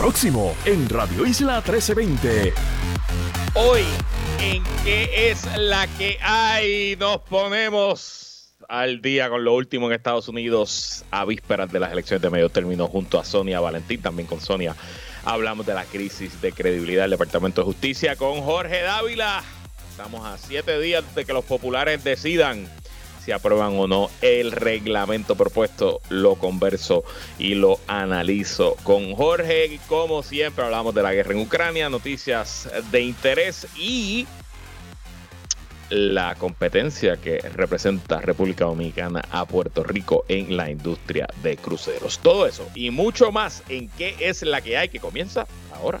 próximo en Radio Isla 1320. Hoy, ¿en qué es la que hay? Nos ponemos al día con lo último en Estados Unidos a vísperas de las elecciones de medio término junto a Sonia Valentín, también con Sonia. Hablamos de la crisis de credibilidad del Departamento de Justicia con Jorge Dávila. Estamos a siete días de que los populares decidan si aprueban o no el reglamento propuesto, lo converso y lo analizo con Jorge. Como siempre, hablamos de la guerra en Ucrania, noticias de interés y la competencia que representa República Dominicana a Puerto Rico en la industria de cruceros. Todo eso y mucho más en qué es la que hay que comienza ahora.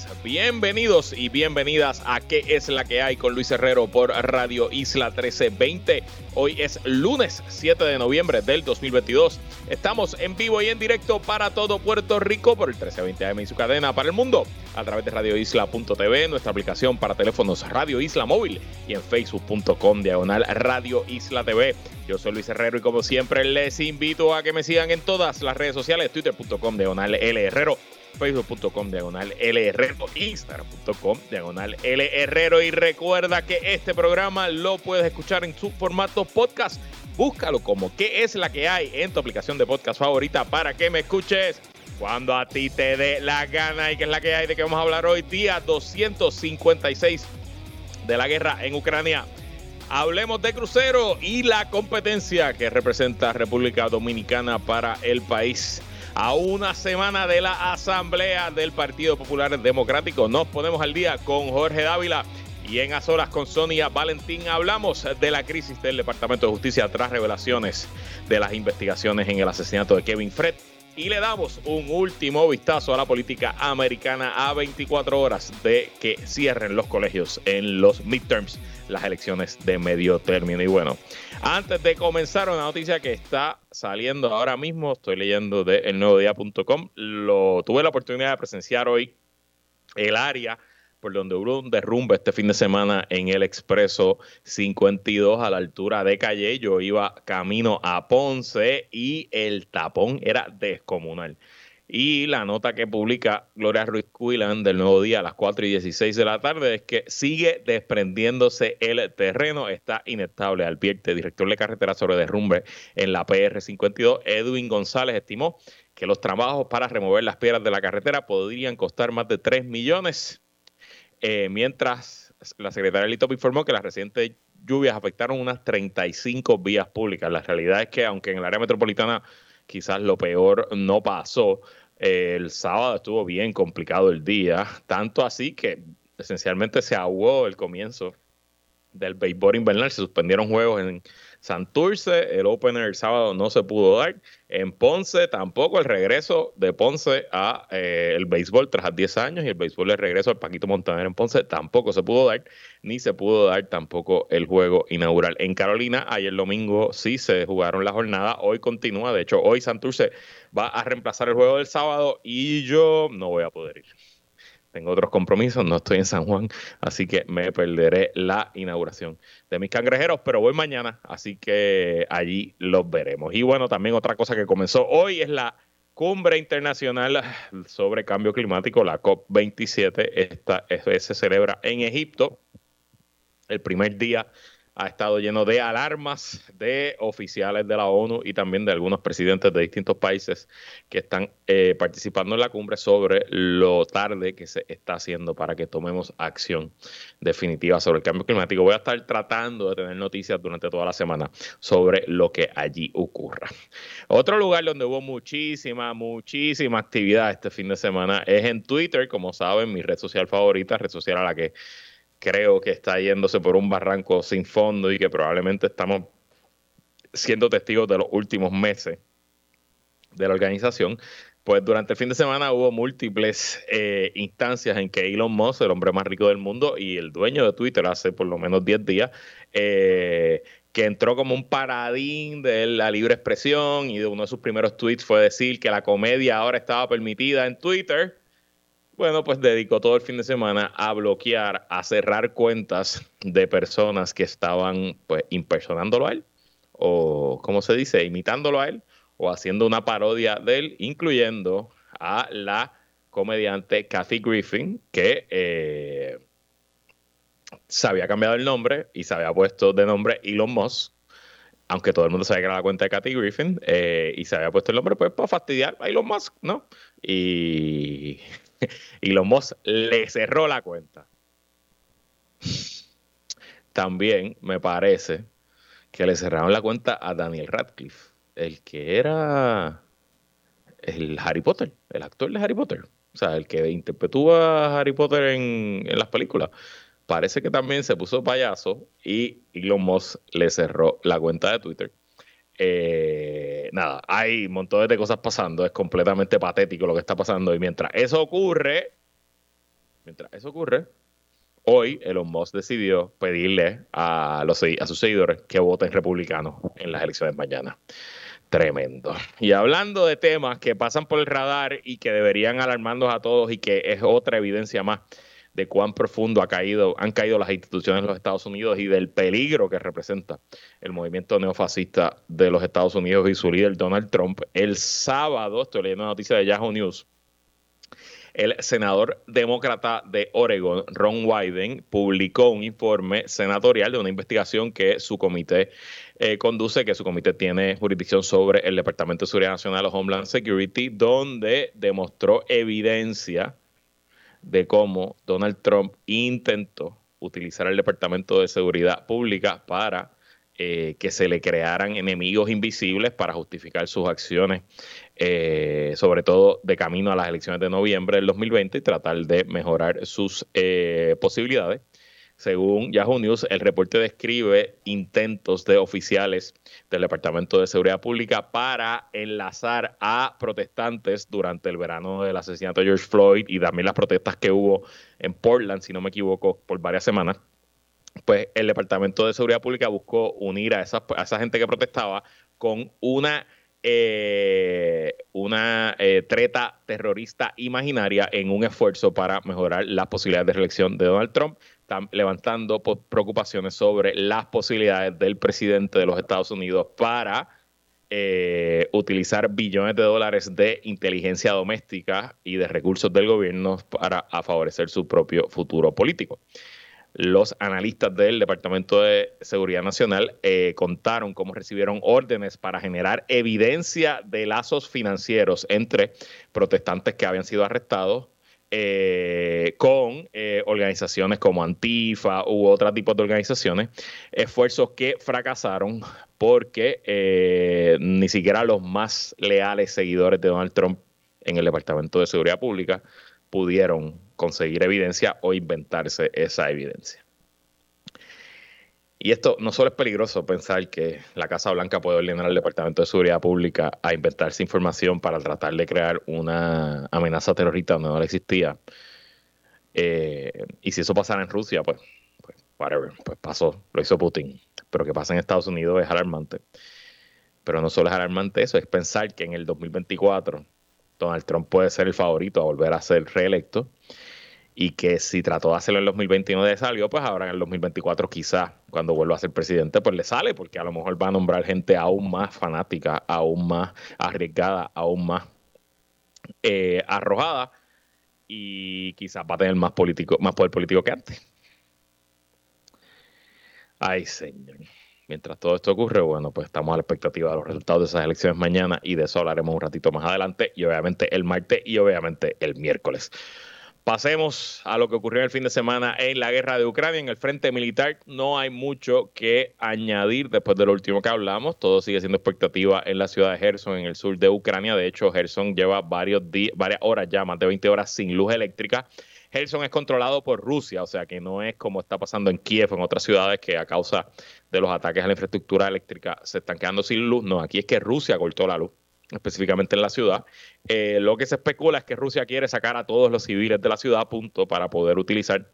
Bienvenidos y bienvenidas a ¿Qué es la que hay? con Luis Herrero por Radio Isla 1320. Hoy es lunes 7 de noviembre del 2022. Estamos en vivo y en directo para todo Puerto Rico por el 1320 AM y su cadena para el mundo a través de radioisla.tv, nuestra aplicación para teléfonos Radio Isla Móvil y en facebook.com diagonal Radio Isla TV. Yo soy Luis Herrero y como siempre les invito a que me sigan en todas las redes sociales, twitter.com diagonal L Herrero facebook.com diagonal Herrero, instagram.com diagonal Herrero. Y recuerda que este programa lo puedes escuchar en su formato podcast. Búscalo como qué es la que hay en tu aplicación de podcast favorita para que me escuches cuando a ti te dé la gana. Y que es la que hay de que vamos a hablar hoy, día 256 de la guerra en Ucrania. Hablemos de crucero y la competencia que representa República Dominicana para el país a una semana de la Asamblea del Partido Popular Democrático. Nos ponemos al día con Jorge Dávila y en A Solas con Sonia Valentín hablamos de la crisis del Departamento de Justicia tras revelaciones de las investigaciones en el asesinato de Kevin Fred. Y le damos un último vistazo a la política americana a 24 horas de que cierren los colegios en los midterms, las elecciones de medio término. Y bueno, antes de comenzar, una noticia que está saliendo ahora mismo, estoy leyendo de elnuevodía.com, lo tuve la oportunidad de presenciar hoy el área por donde hubo un derrumbe este fin de semana en el expreso 52 a la altura de Calle. Yo iba camino a Ponce y el tapón era descomunal. Y la nota que publica Gloria Ruiz Cuilan del Nuevo Día a las 4 y 16 de la tarde es que sigue desprendiéndose el terreno, está inestable. Albierte, director de carretera sobre derrumbe en la PR52, Edwin González estimó que los trabajos para remover las piedras de la carretera podrían costar más de 3 millones, eh, mientras la secretaria Lito informó que las recientes lluvias afectaron unas 35 vías públicas. La realidad es que aunque en el área metropolitana quizás lo peor no pasó, el sábado estuvo bien complicado el día, tanto así que esencialmente se ahogó el comienzo del béisbol invernal. Se suspendieron juegos en Santurce, el opener el sábado no se pudo dar. En Ponce tampoco el regreso de Ponce a eh, el béisbol tras 10 años y el béisbol de regreso al Paquito Montaner en Ponce tampoco se pudo dar, ni se pudo dar tampoco el juego inaugural. En Carolina, ayer domingo sí se jugaron la jornada, hoy continúa, de hecho hoy Santurce va a reemplazar el juego del sábado y yo no voy a poder ir tengo otros compromisos, no estoy en San Juan, así que me perderé la inauguración de mis cangrejeros, pero voy mañana, así que allí los veremos. Y bueno, también otra cosa que comenzó hoy es la cumbre internacional sobre cambio climático, la COP27, esta se celebra en Egipto, el primer día ha estado lleno de alarmas de oficiales de la ONU y también de algunos presidentes de distintos países que están eh, participando en la cumbre sobre lo tarde que se está haciendo para que tomemos acción definitiva sobre el cambio climático. Voy a estar tratando de tener noticias durante toda la semana sobre lo que allí ocurra. Otro lugar donde hubo muchísima, muchísima actividad este fin de semana es en Twitter, como saben, mi red social favorita, red social a la que creo que está yéndose por un barranco sin fondo y que probablemente estamos siendo testigos de los últimos meses de la organización. Pues durante el fin de semana hubo múltiples eh, instancias en que Elon Musk, el hombre más rico del mundo y el dueño de Twitter hace por lo menos 10 días, eh, que entró como un paradín de la libre expresión y de uno de sus primeros tweets fue decir que la comedia ahora estaba permitida en Twitter. Bueno, pues dedicó todo el fin de semana a bloquear, a cerrar cuentas de personas que estaban pues impersonándolo a él o, ¿cómo se dice?, imitándolo a él o haciendo una parodia de él, incluyendo a la comediante Kathy Griffin, que eh, se había cambiado el nombre y se había puesto de nombre Elon Musk, aunque todo el mundo sabía que era la cuenta de Kathy Griffin, eh, y se había puesto el nombre pues para fastidiar a Elon Musk, ¿no? Y Elon Musk le cerró la cuenta. También me parece que le cerraron la cuenta a Daniel Radcliffe el que era el Harry Potter, el actor de Harry Potter. O sea, el que interpretó a Harry Potter en, las películas. Parece que también se puso payaso y Elon Musk le cerró la cuenta de Twitter. Eh, nada, hay montones de cosas pasando. Es completamente patético lo que está pasando. Y mientras eso ocurre, mientras eso ocurre, hoy Elon Musk decidió pedirle a, los, a sus seguidores que voten republicanos en las elecciones mañana. Tremendo. Y hablando de temas que pasan por el radar y que deberían alarmarnos a todos y que es otra evidencia más de cuán profundo ha caído, han caído las instituciones de los Estados Unidos y del peligro que representa el movimiento neofascista de los Estados Unidos y su líder Donald Trump. El sábado, estoy leyendo una noticia de Yahoo News, el senador demócrata de Oregon, Ron Wyden, publicó un informe senatorial de una investigación que su comité eh, conduce, que su comité tiene jurisdicción sobre el Departamento de Seguridad Nacional o Homeland Security, donde demostró evidencia de cómo Donald Trump intentó utilizar el Departamento de Seguridad Pública para eh, que se le crearan enemigos invisibles para justificar sus acciones eh, sobre todo de camino a las elecciones de noviembre del 2020 y tratar de mejorar sus eh, posibilidades. Según Yahoo News, el reporte describe intentos de oficiales del Departamento de Seguridad Pública para enlazar a protestantes durante el verano del asesinato de George Floyd y también las protestas que hubo en Portland, si no me equivoco, por varias semanas. Pues el Departamento de Seguridad Pública buscó unir a, esa gente que protestaba con una eh, una eh, treta terrorista imaginaria en un esfuerzo para mejorar las posibilidades de reelección de Donald Trump, están levantando preocupaciones sobre las posibilidades del presidente de los Estados Unidos para eh, utilizar billones de dólares de inteligencia doméstica y de recursos del gobierno para favorecer su propio futuro político. Los analistas del Departamento de Seguridad Nacional eh, contaron cómo recibieron órdenes para generar evidencia de lazos financieros entre protestantes que habían sido arrestados eh, con eh, organizaciones como Antifa u otros tipos de organizaciones, esfuerzos que fracasaron porque ni siquiera los más leales seguidores de Donald Trump en el Departamento de Seguridad Pública pudieron conseguir evidencia o inventarse esa evidencia. Y esto no solo es peligroso pensar que la Casa Blanca puede ordenar al Departamento de Seguridad Pública a inventarse información para tratar de crear una amenaza terrorista donde no existía. Eh, y si eso pasara en Rusia, pues, pues, whatever, pues pasó, lo hizo Putin. Pero que pasa en Estados Unidos es alarmante. Pero no solo es alarmante eso, es pensar que en el 2024 Donald Trump puede ser el favorito a volver a ser reelecto y que si trató de hacerlo en el 2021 de salió, pues ahora en el 2024 quizás cuando vuelva a ser presidente, pues le sale, porque a lo mejor va a nombrar gente aún más fanática, aún más arriesgada, aún más eh, arrojada y quizás va a tener más, político, más poder político que antes. Ay, señor. Mientras todo esto ocurre, bueno, pues estamos a la expectativa de los resultados de esas elecciones mañana y de eso hablaremos un ratito más adelante y obviamente el martes y obviamente el miércoles. Pasemos a lo que ocurrió el fin de semana en la guerra de Ucrania. En el frente militar no hay mucho que añadir después de lo último que hablamos. Todo sigue siendo expectativa en la ciudad de Gerson, en el sur de Ucrania. De hecho, Gerson lleva varios varias horas ya, más de 20 horas sin luz eléctrica. Gerson es controlado por Rusia, o sea que no es como está pasando en Kiev, en otras ciudades que a causa de los ataques a la infraestructura eléctrica se están quedando sin luz. No, aquí es que Rusia cortó la luz específicamente en la ciudad. Eh, lo que se especula es que Rusia quiere sacar a todos los civiles de la ciudad, punto, para poder utilizar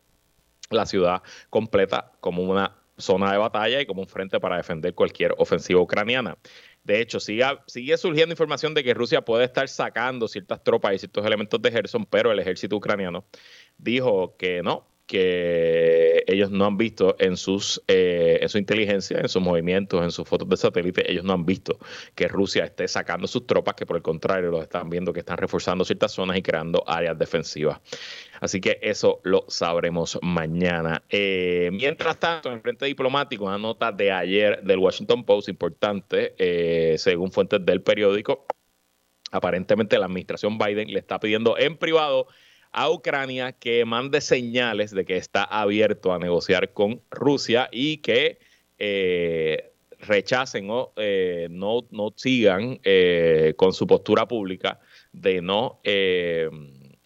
la ciudad completa como una zona de batalla y como un frente para defender cualquier ofensiva ucraniana. De hecho, sigue, sigue surgiendo información de que Rusia puede estar sacando ciertas tropas y ciertos elementos de Gerson, pero el ejército ucraniano dijo que no, que ellos no han visto en sus eh, en su inteligencia, en sus movimientos, en sus fotos de satélite, ellos no han visto que Rusia esté sacando sus tropas, que por el contrario los están viendo que están reforzando ciertas zonas y creando áreas defensivas. Así que eso lo sabremos mañana. Eh, mientras tanto, en el frente diplomático, una nota de ayer del Washington Post importante, eh, según fuentes del periódico, aparentemente la administración Biden le está pidiendo en privado a Ucrania que mande señales de que está abierto a negociar con Rusia y que eh, rechacen o eh, no, no, sigan eh, con su postura pública de no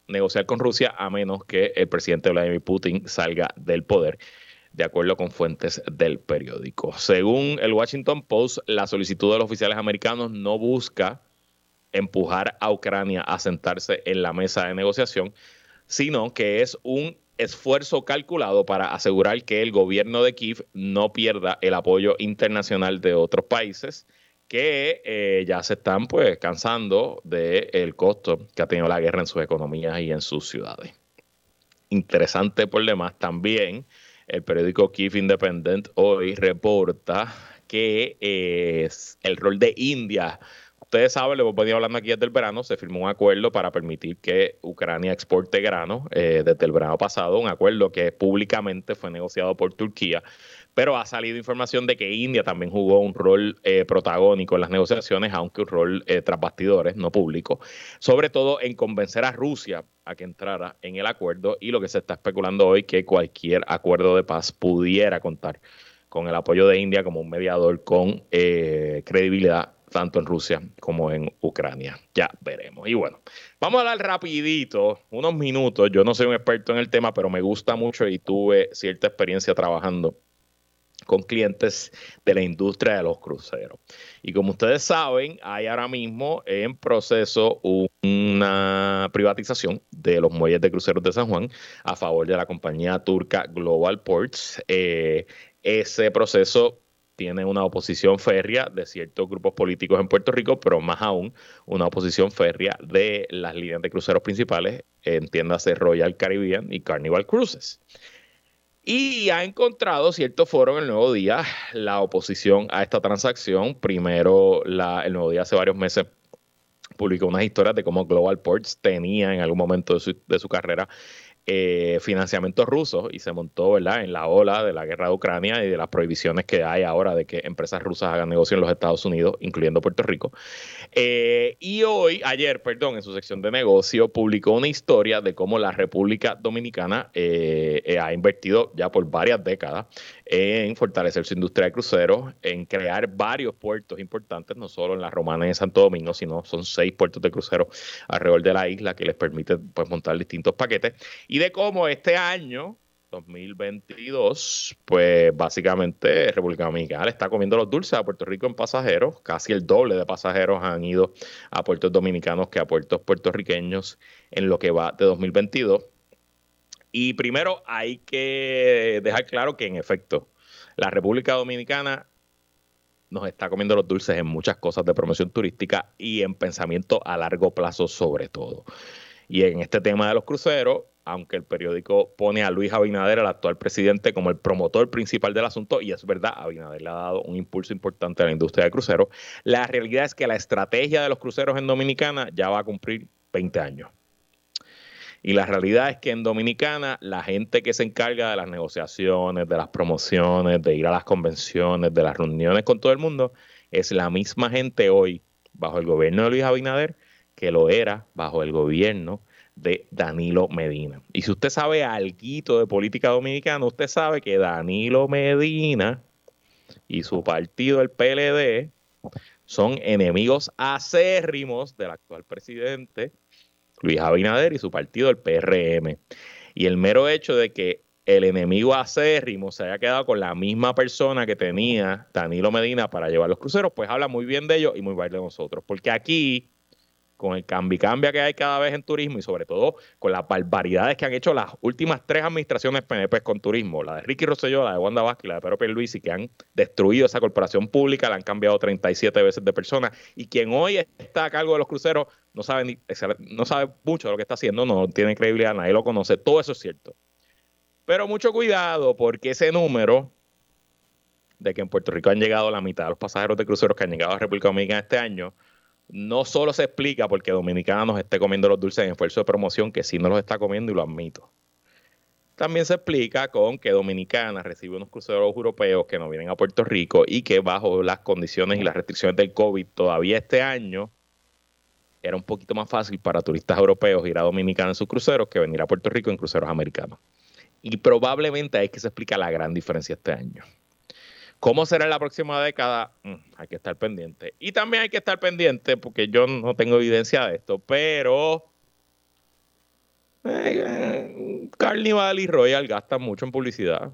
negociar con Rusia a menos que el presidente Vladimir Putin salga del poder de acuerdo con fuentes del periódico. Según el Washington Post, la solicitud de los oficiales americanos no busca empujar a Ucrania a sentarse en la mesa de negociación, sino que es un esfuerzo calculado para asegurar que el gobierno de Kiev no pierda el apoyo internacional de otros países que eh, ya se están pues cansando del costo que ha tenido la guerra en sus economías y en sus ciudades. Interesante por demás también, el periódico Kiev Independent hoy reporta que es el rol de India ustedes saben, le hemos venido hablando aquí desde el verano, se firmó un acuerdo para permitir que Ucrania exporte grano eh, desde el verano pasado, un acuerdo que públicamente fue negociado por Turquía, pero ha salido información de que India también jugó un rol eh, protagónico en las negociaciones, aunque un rol eh, tras bastidores, no público, sobre todo en convencer a Rusia a que entrara en el acuerdo y lo que se está especulando hoy que cualquier acuerdo de paz pudiera contar con el apoyo de India como un mediador con credibilidad tanto en Rusia como en Ucrania. Ya veremos. Y bueno, vamos a hablar rapidito, unos minutos. Yo no soy un experto en el tema, pero me gusta mucho y tuve cierta experiencia trabajando con clientes de la industria de los cruceros. Y como ustedes saben, hay ahora mismo en proceso una privatización de los muelles de cruceros de San Juan a favor de la compañía turca Global Ports. Eh, ese proceso tiene una oposición férrea de ciertos grupos políticos en Puerto Rico, pero más aún una oposición férrea de las líneas de cruceros principales, entiéndase Royal Caribbean y Carnival Cruises. Y ha encontrado cierto foro en el Nuevo Día la oposición a esta transacción. Primero, el Nuevo Día hace varios meses publicó unas historias de cómo Global Ports tenía en algún momento de su, de su carrera eh, financiamientos rusos y se montó en la ola de la guerra de Ucrania y de las prohibiciones que hay ahora de que empresas rusas hagan negocio en los Estados Unidos, incluyendo Puerto Rico. Eh, y hoy, ayer, perdón, en su sección de negocio, publicó una historia de cómo la República Dominicana eh, ha invertido ya por varias décadas en fortalecer su industria de cruceros, en crear varios puertos importantes, no solo en la Romana y en Santo Domingo, sino son seis puertos de cruceros alrededor de la isla que les permite pues, montar distintos paquetes, y de cómo este año, 2022, pues básicamente República Dominicana está comiendo los dulces a Puerto Rico en pasajeros, casi el doble de pasajeros han ido a puertos dominicanos que a puertos puertorriqueños en lo que va de 2022 y primero hay que dejar claro que en efecto, la República Dominicana nos está comiendo los dulces en muchas cosas de promoción turística y en pensamiento a largo plazo sobre todo. Y en este tema de los cruceros, aunque el periódico pone a Luis Abinader, el actual presidente, como el promotor principal del asunto, y es verdad, Abinader le ha dado un impulso importante a la industria de cruceros, la realidad es que la estrategia de los cruceros en Dominicana ya va a cumplir 20 años. Y la realidad es que en Dominicana la gente que se encarga de las negociaciones, de las promociones, de ir a las convenciones, de las reuniones con todo el mundo, es la misma gente hoy bajo el gobierno de Luis Abinader que lo era bajo el gobierno de Danilo Medina. Y si usted sabe algo de política dominicana, usted sabe que Danilo Medina y su partido, el PLD, son enemigos acérrimos del actual presidente Luis Abinader y su partido, el PRM. Y el mero hecho de que el enemigo acérrimo se haya quedado con la misma persona que tenía Danilo Medina para llevar los cruceros, pues habla muy bien de ellos y muy mal de nosotros. Porque aquí, con el cambio cambia que hay cada vez en turismo y sobre todo con las barbaridades que han hecho las últimas tres administraciones PNP con turismo, la de Ricky Rosselló, la de Wanda Vázquez y la de Pedro Pierluisi, que han destruido esa corporación pública, la han cambiado 37 veces de persona y quien hoy está a cargo de los cruceros no sabe, ni, no sabe mucho de lo que está haciendo, no tiene credibilidad, nadie lo conoce, todo eso es cierto. Pero mucho cuidado porque ese número de que en Puerto Rico han llegado la mitad de los pasajeros de cruceros que han llegado a República Dominicana este año, no solo se explica porque Dominicana nos esté comiendo los dulces en esfuerzo de promoción, que sí no los está comiendo y lo admito. También se explica con que Dominicana recibe unos cruceros europeos que no vienen a Puerto Rico y que bajo las condiciones y las restricciones del COVID todavía este año era un poquito más fácil para turistas europeos ir a Dominicana en sus cruceros que venir a Puerto Rico en cruceros americanos. Y probablemente ahí es que se explica la gran diferencia este año. ¿Cómo será en la próxima década? Mm, hay que estar pendiente. Y también hay que estar pendiente, porque yo no tengo evidencia de esto, pero eh, Carnival y Royal gastan mucho en publicidad.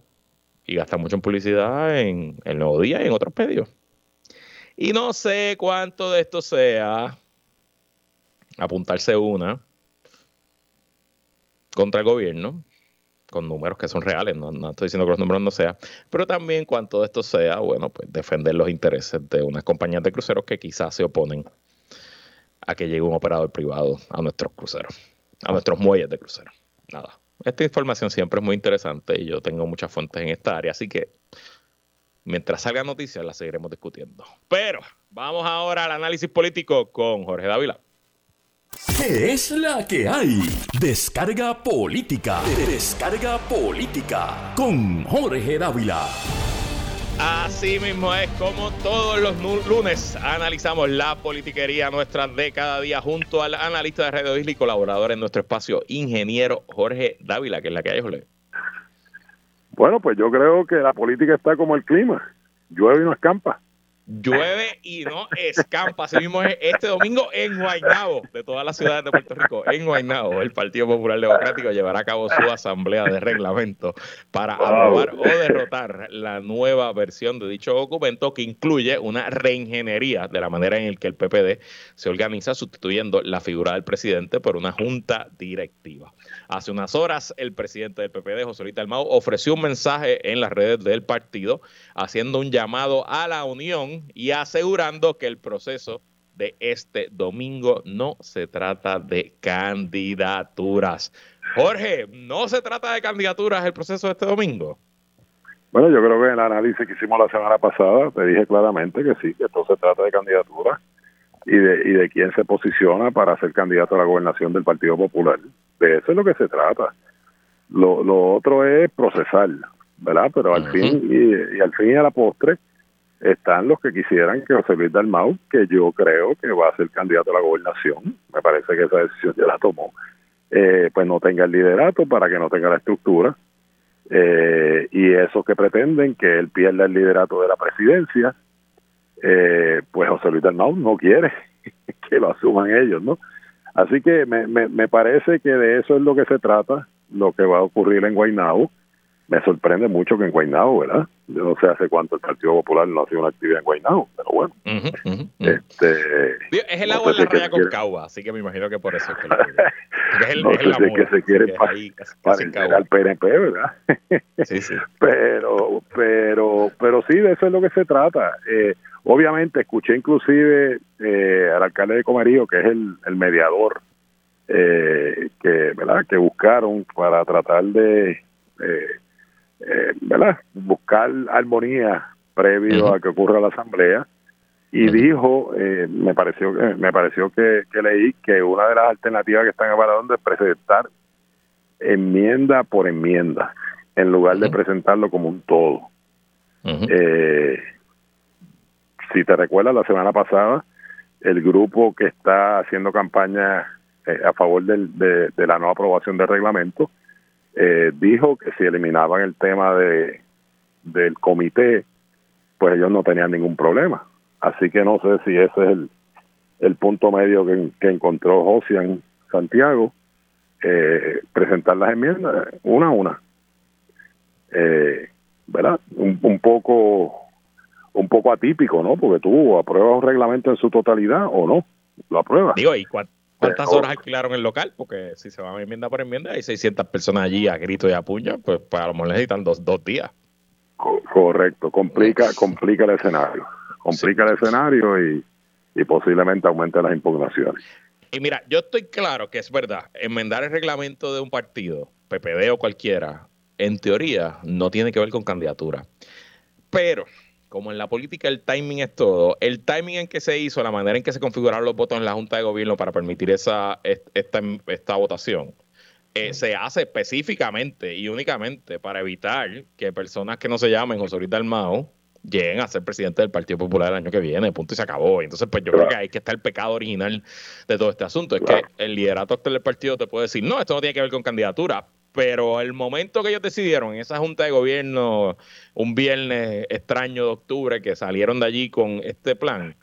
Y gastan mucho en publicidad en el Nuevo Día y en otros medios. Y no sé cuánto de esto sea apuntarse una contra el gobierno con números que son reales, no, estoy diciendo que los números no sean, pero también cuanto esto sea, bueno, pues defender los intereses de unas compañías de cruceros que quizás se oponen a que llegue un operador privado a nuestros cruceros, a nuestros muelles de cruceros. Nada, esta información siempre es muy interesante y yo tengo muchas fuentes en esta área, así que mientras salgan noticias las seguiremos discutiendo. Pero vamos ahora al análisis político con Jorge Dávila. ¿Qué es la que hay? Descarga política. Descarga política con Jorge Dávila. Así mismo es como todos los lunes analizamos la politiquería nuestra de cada día junto al analista de Radio Isla y colaborador en nuestro espacio, ingeniero Jorge Dávila, que es la que hay, Jorge. Bueno, pues yo creo que la política está como el clima, llueve y no escampa llueve y no escampa. Así mismo es este domingo en Guaynabo, de todas las ciudades de Puerto Rico, en Guaynabo, el Partido Popular Democrático llevará a cabo su asamblea de reglamento para aprobar o derrotar la nueva versión de dicho documento que incluye una reingeniería de la manera en la que el PPD se organiza sustituyendo la figura del presidente por una junta directiva. Hace unas horas, el presidente del PPD, José Luis Almao, ofreció un mensaje en las redes del partido haciendo un llamado a la unión y asegurando que el proceso de este domingo no se trata de candidaturas. Jorge, ¿no se trata de candidaturas el proceso de este domingo? Bueno, yo creo que en el análisis que hicimos la semana pasada te dije claramente que sí, que esto se trata de candidaturas y de, y de quién se posiciona para ser candidato a la gobernación del Partido Popular. De eso es lo que se trata. Lo, lo otro es procesar, ¿verdad? Pero al fin y, al fin y a la postre están los que quisieran que José Luis Dalmau, que yo creo que va a ser candidato a la gobernación, me parece que esa decisión ya la tomó, eh, pues no tenga el liderato para que no tenga la estructura. Eh, y esos que pretenden que él pierda el liderato de la presidencia, eh, pues José Luis Dalmau no quiere que lo asuman ellos, ¿no? Así que me, me, me parece que de eso es lo que se trata, lo que va a ocurrir en Guaynabo me sorprende mucho que en Guaynabo, ¿verdad? Yo no sé hace cuánto el Partido Popular no hace una actividad en Guaynabo, pero bueno. Este, es el agua de la raya con Cauba, así que me imagino que por eso es que, es el, no sé si es que se quiere parecer al PNP, ¿verdad? sí, sí. Pero, pero, pero sí, de eso es lo que se trata. Eh, obviamente, escuché inclusive eh, al alcalde de Comerío, que es el, el mediador eh, que, ¿verdad? que buscaron para tratar de... Eh, eh, ¿verdad? buscar armonía previo a que ocurra la asamblea. Y dijo eh, me pareció me pareció que, leí que una de las alternativas que están evaluando es presentar enmienda por enmienda en lugar de presentarlo como un todo. Eh, si te recuerdas la semana pasada el grupo que está haciendo campaña a favor del, de, de la no aprobación del reglamento eh, dijo que si eliminaban el tema de del comité, pues ellos no tenían ningún problema. Así que no sé si ese es el, el punto medio que, encontró Josian Santiago, eh, presentar las enmiendas una a una. eh, ¿verdad? Un, un, poco un poco atípico, ¿no? Porque tú apruebas un reglamento en su totalidad o no, lo apruebas. Digo, ¿y cuántas horas alquilaron el local? Porque si se va enmienda por enmienda, hay 600 personas allí a grito y a puña, pues para lo mejor necesitan dos, dos días. correcto, complica, complica el escenario, complica el escenario y, y posiblemente aumente las impugnaciones. Y mira, yo estoy claro que es verdad, enmendar el reglamento de un partido, PPD o cualquiera, en teoría no tiene que ver con candidatura. Pero, como en la política el timing es todo, el timing en que se hizo, la manera en que se configuraron los votos en la Junta de Gobierno para permitir esa, esta, esta votación, eh, se hace específicamente y únicamente para evitar que personas que no se llamen José Luis Dalmao lleguen a ser presidente del Partido Popular el año que viene, punto y se acabó. Entonces, pues yo creo que ahí que está el pecado original de todo este asunto. Es que el liderato actual del partido te puede decir, no, esto no tiene que ver con candidatura, pero el momento que ellos decidieron en esa junta de gobierno, un viernes extraño de octubre, que salieron de allí con este plan,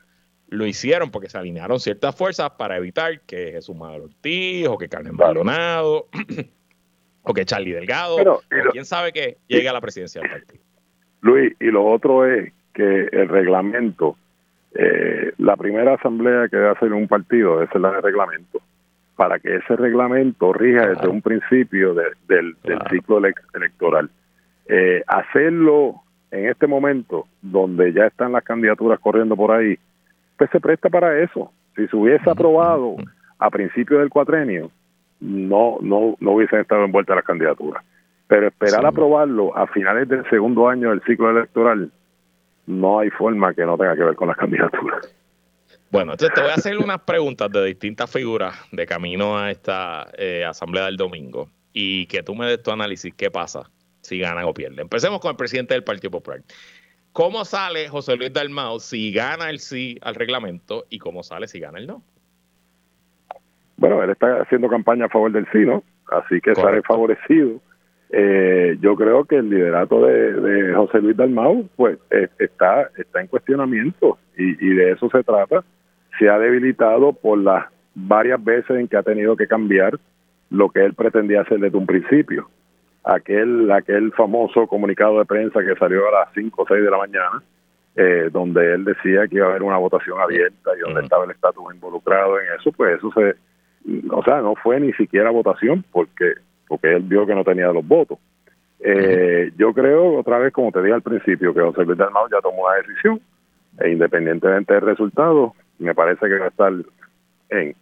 lo hicieron porque se alinearon ciertas fuerzas para evitar que Jesús Maduro Ortiz o que Carmen Maldonado o que Charlie Delgado o quién sabe que llegue a la presidencia del partido. Luis, y lo otro es que el reglamento, eh, la primera asamblea que debe hacer un partido es la de reglamento, para que ese reglamento rija desde un principio del, ciclo electoral. Eh, hacerlo en este momento, donde ya están las candidaturas corriendo por ahí, pues se presta para eso. Si se hubiese aprobado a principios del cuatrenio, no, no, no hubiesen estado envueltas las candidaturas. Pero esperar a aprobarlo a finales del segundo año del ciclo electoral, no hay forma que no tenga que ver con las candidaturas. Bueno, entonces te voy a hacer unas preguntas de distintas figuras de camino a esta eh, asamblea del domingo y que tú me des tu análisis, qué pasa si gana o pierde. Empecemos con el presidente del Partido Popular. ¿Cómo sale José Luis Dalmau si gana el sí al reglamento y cómo sale si gana el no? Bueno, él está haciendo campaña a favor del sí, ¿no? Así que sale favorecido eh, yo creo que el liderato de, José Luis Dalmau pues está está en cuestionamiento y, de eso se trata se ha debilitado por las varias veces en que ha tenido que cambiar lo que él pretendía hacer desde un principio. Aquel aquel famoso comunicado de prensa que salió a las 5 o 6 de la mañana eh, donde él decía que iba a haber una votación abierta y donde estaba el estatus involucrado en eso pues eso se o sea no fue ni siquiera votación porque porque él vio que no tenía los votos. Eh, yo creo, otra vez, como te dije al principio, que José Luis Dalmau ya tomó una decisión, e independientemente del resultado, me parece que va a estar en,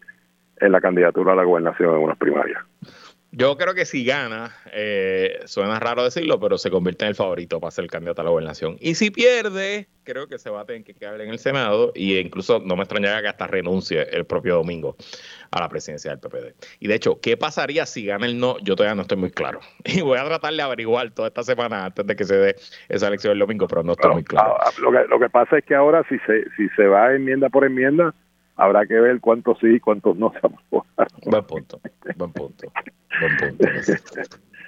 en la candidatura a la gobernación en unas primarias. Yo creo que si gana, eh, suena raro decirlo, pero se convierte en el favorito para ser candidato a la gobernación. Y si pierde, creo que se va a tener que quedar en el Senado e incluso no me extrañaría que hasta renuncie el propio domingo a la presidencia del PPD. Y de hecho, ¿qué pasaría si gana el no? Yo todavía no estoy muy claro. Y voy a tratar de averiguar toda esta semana antes de que se dé esa elección el domingo, pero no estoy muy claro. Lo que, lo que pasa es que ahora si se, si se va enmienda por enmienda, habrá que ver cuántos sí y cuántos no se Buen punto, buen punto, buen punto.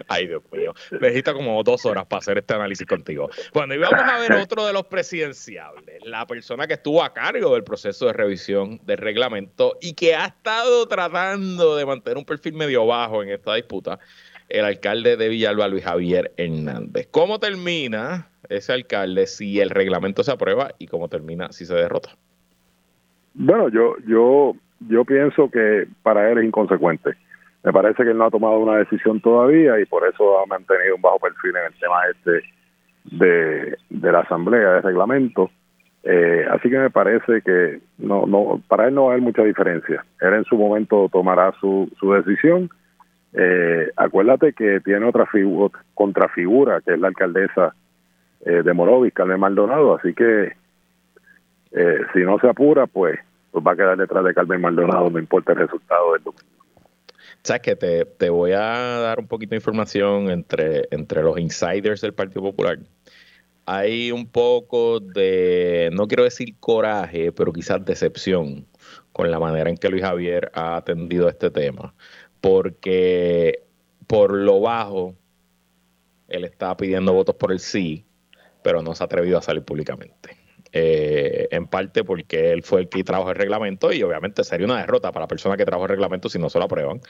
Ay, Dios mío. Necesito como dos horas para hacer este análisis contigo. Bueno, y vamos a ver otro de los presidenciables, la persona que estuvo a cargo del proceso de revisión del reglamento y que ha estado tratando de mantener un perfil medio bajo en esta disputa, el alcalde de Villalba, Luis Javier Hernández. ¿Cómo termina ese alcalde si el reglamento se aprueba y cómo termina si se derrota? Bueno, yo, yo, yo pienso que para él es inconsecuente. Me parece que él no ha tomado una decisión todavía y por eso ha mantenido un bajo perfil en el tema este de, de la asamblea de reglamento. Eh, así que me parece que no, no, para él no va a haber mucha diferencia. Él en su momento tomará su, su decisión. Eh, acuérdate que tiene otra figura, contrafigura, que es la alcaldesa eh, de Morovis, Carmen Maldonado, así que eh, si no se apura, pues, pues va a quedar detrás de Carmen Maldonado, no importa el resultado del domingo. Sabes que te, voy a dar un poquito de información entre, entre los insiders del Partido Popular. Hay un poco de, no quiero decir coraje, pero quizás decepción con la manera en que Luis Javier ha atendido este tema. Porque por lo bajo, él está pidiendo votos por el sí, pero no se ha atrevido a salir públicamente. eh, en parte porque él fue el que trajo el reglamento y obviamente sería una derrota para la persona que trajo el reglamento si no se lo aprueban.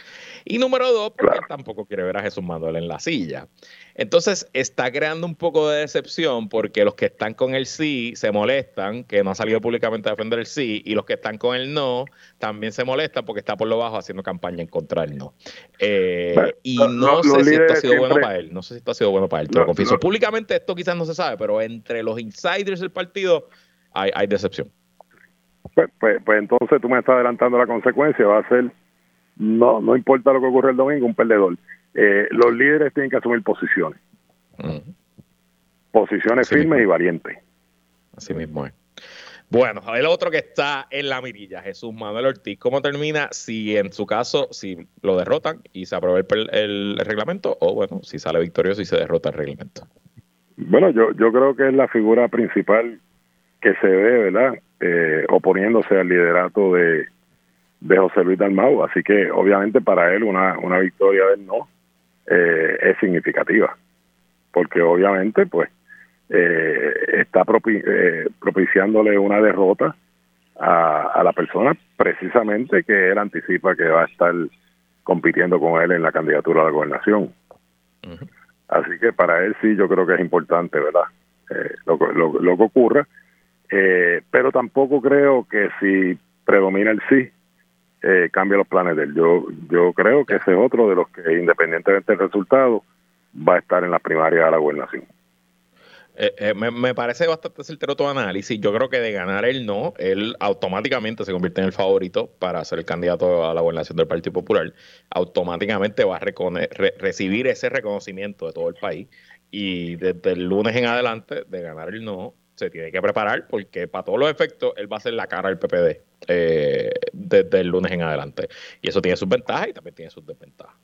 Y número dos, porque él tampoco quiere ver a Jesús Manuel en la silla. Entonces está creando un poco de decepción porque los que están con el sí se molestan, que no ha salido públicamente a defender el sí, y los que están con el no también se molestan porque está por lo bajo haciendo campaña en contra del no. Eh, y no, sé si esto ha sido bueno para él, no sé si esto ha sido bueno para él, te lo confieso. Públicamente esto quizás no se sabe, pero entre los insiders del partido hay, decepción. Pues, pues, pues, entonces tú me estás adelantando la consecuencia, va a ser, no, no importa lo que ocurra el domingo, un perdedor. Eh, los líderes tienen que asumir posiciones. Posiciones firmes y valientes. Así mismo es. Bueno, el otro que está en la mirilla, Jesús Manuel Ortiz, ¿cómo termina si en su caso, si lo derrotan y se aprueba el, reglamento o bueno, si sale victorioso y se derrota el reglamento? Bueno, yo, yo creo que es la figura principal que se ve, ¿verdad? Eh, oponiéndose al liderato de, de José Luis Dalmau. Así que obviamente para él una, una victoria del no eh, es significativa, porque obviamente pues eh, está propiciándole una derrota a, a, la persona precisamente que él anticipa que va a estar compitiendo con él en la candidatura a la gobernación. Así que para él sí yo creo que es importante, ¿verdad? lo, lo, lo que ocurra eh, pero tampoco creo que si predomina el sí, eh, cambie los planes de él. Yo, yo creo que ese es otro de los que, independientemente del resultado, va a estar en la primaria de la gobernación. Eh, eh, me, parece bastante certero tu análisis. Yo creo que de ganar el no, él automáticamente se convierte en el favorito para ser el candidato a la gobernación del Partido Popular. Automáticamente va a recibir ese reconocimiento de todo el país. Y desde el lunes en adelante, de ganar el no, se tiene que preparar porque para todos los efectos él va a ser la cara del PPD eh, desde el lunes en adelante. Y eso tiene sus ventajas y también tiene sus desventajas.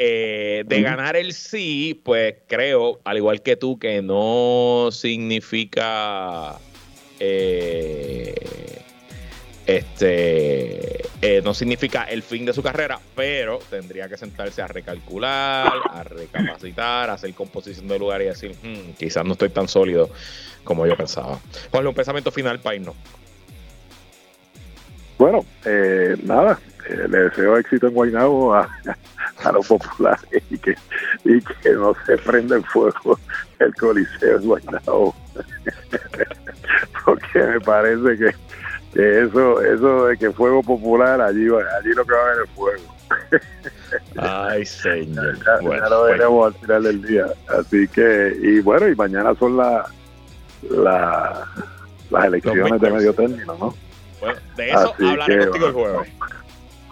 Eh, de ganar el sí, pues creo, al igual que tú, que no significa eh, este eh, no significa el fin de su carrera, pero tendría que sentarse a recalcular, a recapacitar, a hacer composición de lugar y decir, hmm, quizás no estoy tan sólido como yo pensaba. Ponle un pensamiento final para. Bueno, eh, nada, eh, le deseo éxito en Guaynabo a, los populares y que, y que no se prenda en fuego el coliseo en Guaynabo. Porque me parece que eso eso de que fuego popular allí allí lo que va a haber es fuego. Ay señor. Ya, bueno, lo pues. veremos al final del día. Así que y bueno y mañana son la, la las elecciones de medio término no bueno de eso hablaré contigo el jueves.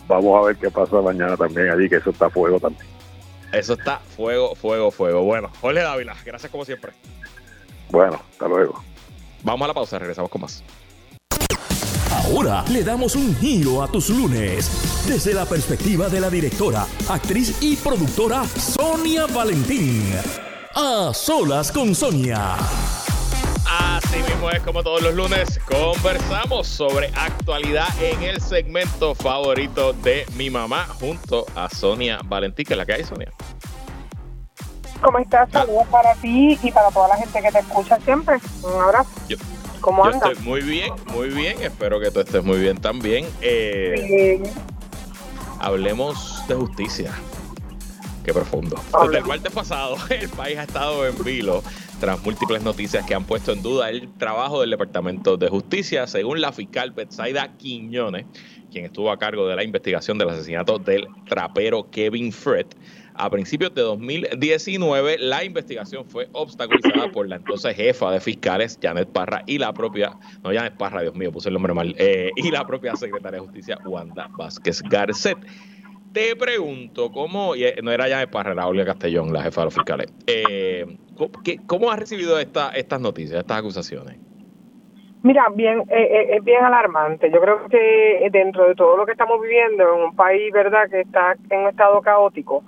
vamos a ver qué pasa mañana también allí que eso está fuego también. Eso está fuego fuego fuego. Bueno Jorge Dávila gracias como siempre. Bueno hasta luego. Vamos a la pausa regresamos con más Ahora le damos un giro a tus lunes desde la perspectiva de la directora, actriz y productora Sonia Valentín. A solas con Sonia. Así mismo es como todos los lunes conversamos sobre actualidad en el segmento favorito de mi mamá junto a Sonia Valentín, que es la que hay, Sonia. ¿Cómo estás? Saludos para ti y para toda la gente que te escucha siempre. Un abrazo. ¿Cómo Yo estoy muy bien, muy bien. Espero que tú estés muy bien también. Eh, hablemos de justicia. Qué profundo. Desde el martes pasado, el país ha estado en vilo tras múltiples noticias que han puesto en duda el trabajo del Departamento de Justicia, según la fiscal Betsaida Quiñones, quien estuvo a cargo de la investigación del asesinato del trapero Kevin Fred. A principios de 2019, la investigación fue obstaculizada por la entonces jefa de fiscales, Janet Parra, y la propia, no Janet Parra, Dios mío, puse el nombre mal, eh, y la propia secretaria de Justicia, Wanda Vázquez Garcet. Te pregunto, ¿cómo, eh, no era Janet Parra, era Olga Castellón, la jefa de los fiscales, eh, ¿cómo, has recibido esta, estas noticias, estas acusaciones? Mira, bien, es bien alarmante. Yo creo que dentro de todo lo que estamos viviendo en un país, ¿verdad?, que está en un estado caótico,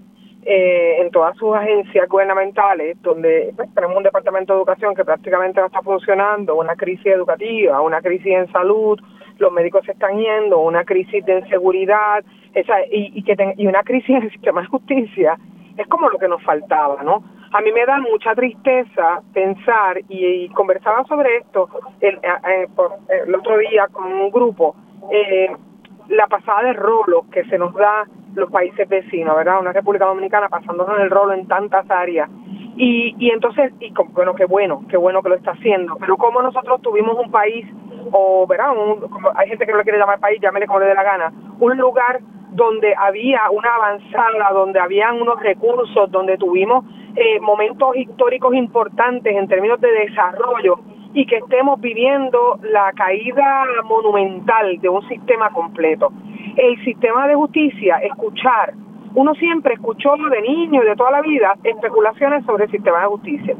eh, en todas sus agencias gubernamentales, donde pues, tenemos un departamento de educación que prácticamente no está funcionando, una crisis educativa, una crisis en salud, los médicos se están yendo, una crisis de inseguridad, esa, y, y, que y una crisis en el sistema de justicia, es como lo que nos faltaba, ¿no? A mí me da mucha tristeza pensar, y, conversaba sobre esto el, eh, eh, el, otro día con un grupo, eh, la pasada de rolo que se nos da los países vecinos, ¿verdad? Una República Dominicana pasándonos el rolo en tantas áreas. Y, y entonces, y bueno, qué bueno, qué bueno que lo está haciendo, pero como nosotros tuvimos un país, o, ¿verdad? hay gente que no le quiere llamar país, llámele como le dé la gana, un lugar donde había una avanzada, donde habían unos recursos, donde tuvimos eh, momentos históricos importantes en términos de desarrollo y que estemos viviendo la caída monumental de un sistema completo. El sistema de justicia, escuchar, uno siempre escuchó de niño y de toda la vida especulaciones sobre el sistema de justicia,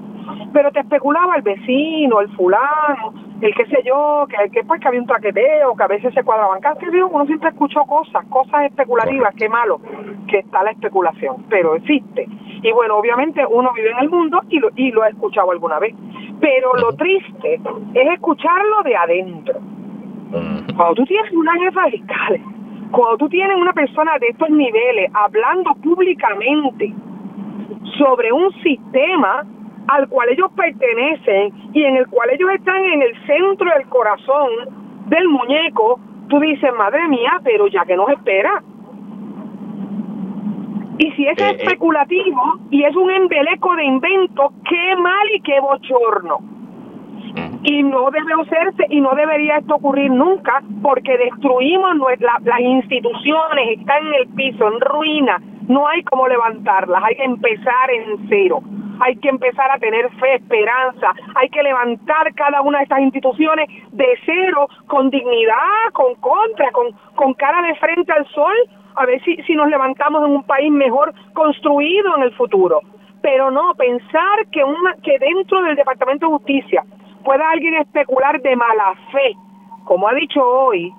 pero te especulaba el vecino, el fulano, el qué sé yo, que, que pues que había un traqueteo, que a veces se cuadraban que uno siempre escuchó cosas, cosas especulativas, qué malo que está la especulación, pero existe. Y bueno, obviamente uno vive en el mundo y lo, y lo ha escuchado alguna vez, pero lo triste es escucharlo de adentro. Cuando tú tienes una jefa fiscal, cuando tú tienes una persona de estos niveles hablando públicamente sobre un sistema al cual ellos pertenecen y en el cual ellos están en el centro del corazón del muñeco, tú dices, madre mía, pero ya que nos espera. Y si es eh, eh. especulativo y es un embeleco de invento, qué mal y qué bochorno. Y no debe hacerse y no debería esto ocurrir nunca porque destruimos las instituciones, están en el piso, en ruina, no hay como levantarlas, hay que empezar en cero. Hay que empezar a tener fe, esperanza, hay que levantar cada una de estas instituciones de cero, con dignidad, con contra, con, con cara de frente al sol, a ver si, si nos levantamos en un país mejor construido en el futuro. Pero no, pensar que, una, que dentro del Departamento de Justicia pueda alguien especular de mala fe, como ha dicho hoy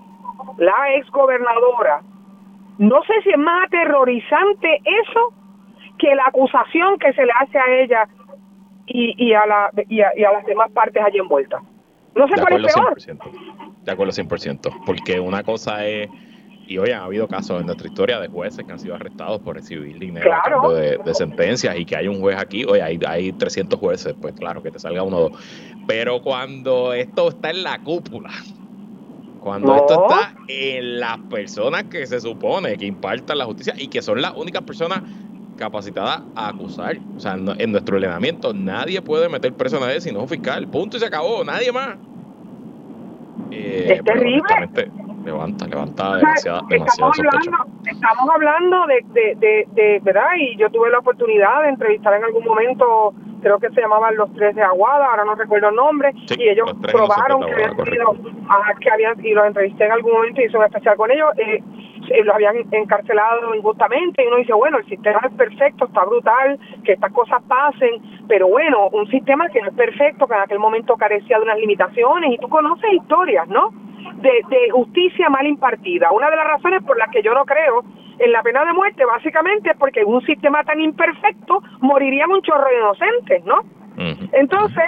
la ex gobernadora, no sé si es más aterrorizante eso que la acusación que se le hace a ella y, y, a, la, y, a, las demás partes allí envueltas. No sé cuál es peor. De acuerdo 100%, porque una cosa es, y hoy han habido casos en nuestra historia de jueces que han sido arrestados por recibir dinero de, sentencias y que hay un juez aquí, oye, hay, hay 300 jueces, pues claro, que te salga uno o dos. Pero cuando esto está en la cúpula, cuando esto está en las personas que se supone que impartan la justicia y que son las únicas personas capacitada a acusar. O sea, en nuestro ordenamiento nadie puede meter preso a nadie si no es un fiscal. Punto y se acabó, nadie más. Eh, es terrible. Levanta, levanta demasiado, estamos, hablando, estamos hablando de, de, de, de, ¿verdad? Y yo tuve la oportunidad de entrevistar en algún momento creo que se llamaban los tres de Aguada, ahora no recuerdo el nombre, y ellos probaron que habían sido, que habían, y los entrevisté en algún momento y hice un especial con ellos, eh, eh, los habían encarcelado injustamente, y uno dice, bueno, el sistema es perfecto, está brutal, que estas cosas pasen, pero bueno, un sistema que no es perfecto, que en aquel momento carecía de unas limitaciones, y tú conoces historias, ¿no? De, de justicia mal impartida. Una de las razones por las que yo no creo en la pena de muerte básicamente porque en un sistema tan imperfecto morirían un chorro de inocentes, ¿no? Entonces,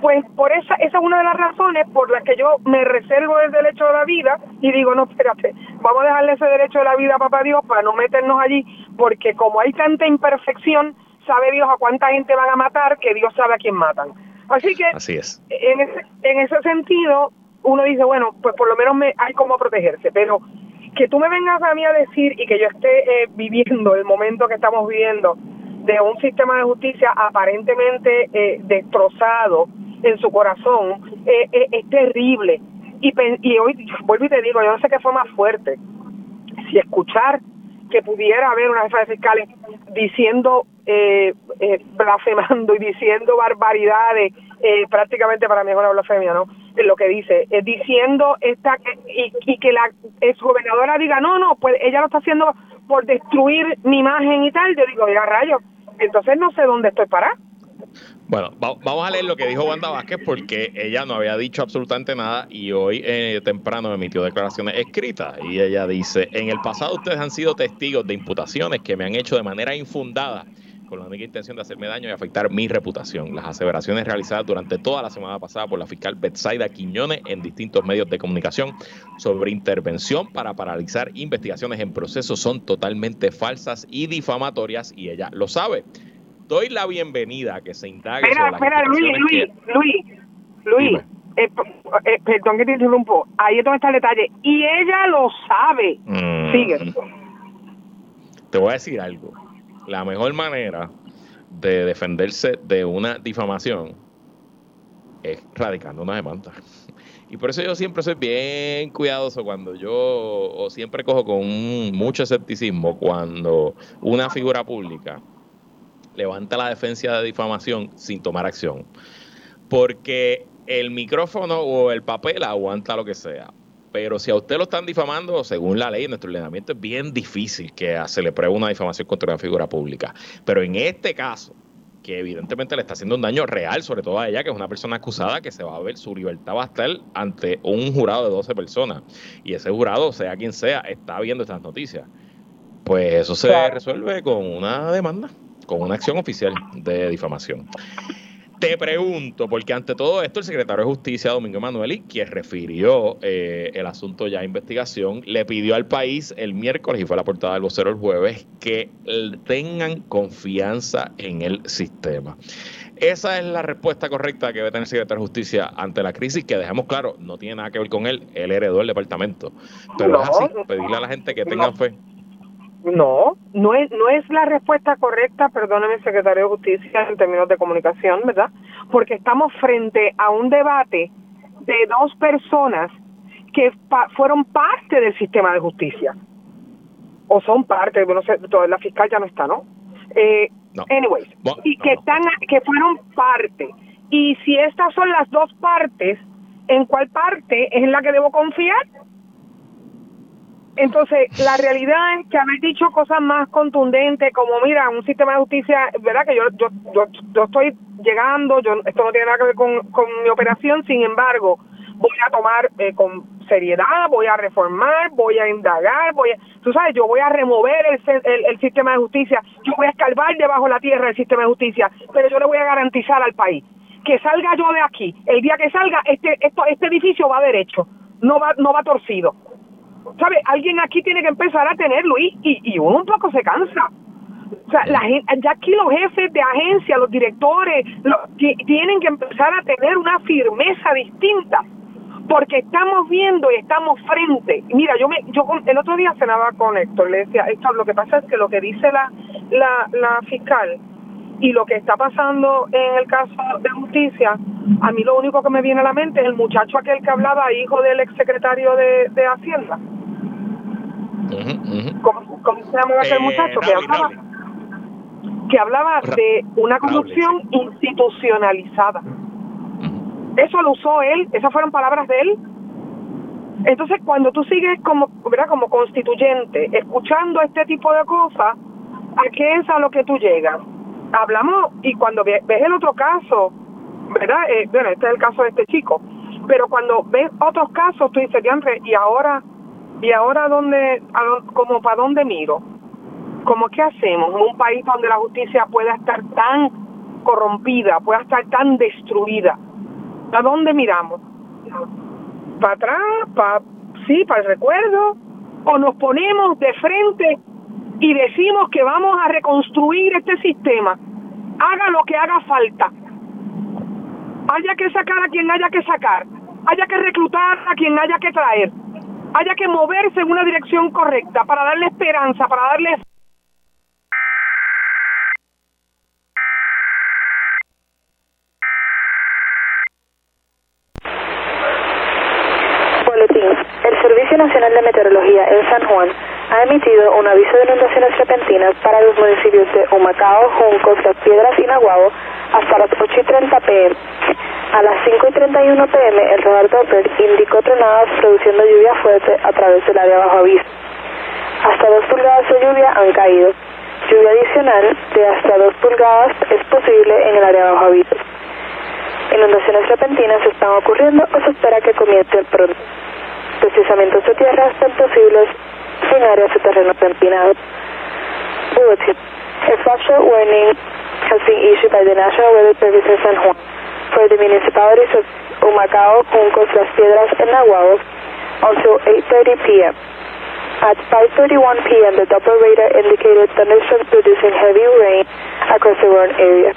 pues por esa, esa es una de las razones por las que yo me reservo el derecho de la vida y digo, no, espérate, vamos a dejarle ese derecho de la vida a papá Dios para no meternos allí, porque como hay tanta imperfección, sabe Dios a cuánta gente van a matar, que Dios sabe a quién matan. Así que, Así es. En, ese, en ese sentido, uno dice, bueno, pues por lo menos me, hay como protegerse, pero que tú me vengas a mí a decir y que yo esté eh, viviendo el momento que estamos viviendo de un sistema de justicia aparentemente eh, destrozado en su corazón eh, es terrible. Y, y hoy, vuelvo y te digo, yo no sé qué fue más fuerte. Si escuchar que pudiera haber una jefa de fiscales diciendo, blasfemando y diciendo barbaridades, prácticamente para mí es una blasfemia, ¿no? Lo que dice, es diciendo esta y, y que la exgobernadora diga, no, no, pues ella lo está haciendo por destruir mi imagen y tal, yo digo, mira, rayo, entonces no sé dónde estoy para. Bueno, vamos a leer lo que dijo Wanda Vázquez porque ella no había dicho absolutamente nada y hoy eh, temprano emitió declaraciones escritas y ella dice, en el pasado ustedes han sido testigos de imputaciones que me han hecho de manera infundada con la única intención de hacerme daño y afectar mi reputación. Las aseveraciones realizadas durante toda la semana pasada por la fiscal Betsaida Quiñones en distintos medios de comunicación sobre intervención para paralizar investigaciones en proceso son totalmente falsas y difamatorias y ella lo sabe. doy la bienvenida a que se indague. Espera, espera, Luis, Luis, Luis, Luis, eh, eh, perdón que te interrumpo, ahí es donde está el detalle. Y ella lo sabe. Mm. Sigue. Te voy a decir algo. La mejor manera de defenderse de una difamación es radicando una demanda. Y por eso yo siempre soy bien cuidadoso cuando yo, o siempre cojo con mucho escepticismo cuando una figura pública levanta la defensa de difamación sin tomar acción. Porque el micrófono o el papel aguanta lo que sea. Pero si a usted lo están difamando, según la ley, nuestro ordenamiento es bien difícil que se le pruebe una difamación contra una figura pública. Pero en este caso, que evidentemente le está haciendo un daño real, sobre todo a ella, que es una persona acusada, que se va a ver, su libertad va a estar ante un jurado de 12 personas. Y ese jurado, sea quien sea, está viendo estas noticias. Pues eso se resuelve con una demanda, con una acción oficial de difamación. Te pregunto, porque ante todo esto el secretario de Justicia, Domingo Emanueli, quien refirió eh, el asunto ya a investigación, le pidió al país el miércoles, y fue la portada del vocero el jueves, que tengan confianza en el sistema. Esa es la respuesta correcta que debe tener el secretario de Justicia ante la crisis, que dejemos claro, no tiene nada que ver con él, él heredó el departamento. Pero es así, pedirle a la gente que tengan fe. No, no es, no es la respuesta correcta, perdóneme, secretario de Justicia, en términos de comunicación, ¿verdad? Porque estamos frente a un debate de dos personas que fueron parte del sistema de justicia. O son parte, no sé, la fiscal ya no está, ¿no? Eh, Anyways, y que, están, que fueron parte. Y si estas son las dos partes, ¿en cuál parte es en la que debo confiar? Entonces, la realidad es que haber dicho cosas más contundentes, como mira, un sistema de justicia, verdad que yo, yo, yo, estoy llegando, yo esto no tiene nada que ver con, con mi operación, sin embargo, voy a tomar eh, con seriedad, voy a reformar, voy a indagar, voy a, tú sabes, yo voy a remover el, el, sistema de justicia, yo voy a escarbar debajo de la tierra el sistema de justicia, pero yo le voy a garantizar al país que salga yo de aquí, el día que salga, este, esto, este edificio va derecho, no va, no va torcido ¿sabe? Alguien aquí tiene que empezar a tener, Luis, y, y uno un poco se cansa. O sea, la ya aquí los jefes de agencia, los directores, tienen que empezar a tener una firmeza distinta, porque estamos viendo y estamos frente. Mira, yo me, yo el otro día cenaba con Héctor, le decía, Héctor, lo que pasa es que lo que dice la, la, la fiscal y lo que está pasando en el caso de justicia, a mí lo único que me viene a la mente es el muchacho aquel que hablaba, hijo del exsecretario de, de Hacienda ¿Cómo, se llama aquel eh, muchacho que hablaba? Que hablaba de una corrupción institucionalizada. Eso lo usó él, esas fueron palabras de él. Entonces, cuando tú sigues como, ¿verdad? como constituyente, escuchando este tipo de cosas, ¿a qué es a lo que tú llegas? Hablamos, y cuando ves el otro caso, ¿verdad? Eh, bueno, este es el caso de este chico, pero cuando ves otros casos, tú dices, y ahora ¿Y ahora dónde, como para dónde miro? ¿Cómo qué hacemos en un país donde la justicia pueda estar tan corrompida, pueda estar tan destruida? ¿A dónde miramos? ¿Para atrás? ¿Para, sí, para el recuerdo? ¿O nos ponemos de frente y decimos que vamos a reconstruir este sistema? Haga lo que haga falta. Haya que sacar a quien haya que sacar. Haya que reclutar a quien haya que traer haya que moverse en una dirección correcta para darle esperanza, para darle El Servicio Nacional de Meteorología en San Juan ha emitido un aviso de inundaciones repentinas para los municipios de Humacao, Juncos, Las Piedras y Nahuabo hasta las 8 y 30 pm. A las 5 y 31 pm, el radar Doppler indicó tronadas produciendo lluvia fuerte a través del área bajo aviso. Hasta 2 pulgadas de lluvia han caído. Lluvia adicional de hasta 2 pulgadas es posible en el área bajo aviso. Inundaciones repentinas están ocurriendo o se espera que comiencen pronto. Deslizamientos de tierra están posibles en áreas de terreno empinado. Bulletin. A flash flood warning has been issued by the National Weather Service in San Juan for the municipalities of Humacao, Juncos, Las Piedras, and Nahuatl until 8.30 p.m. At 5.31 p.m., the Doppler radar indicated thunderstorms producing heavy rain across the Warren area.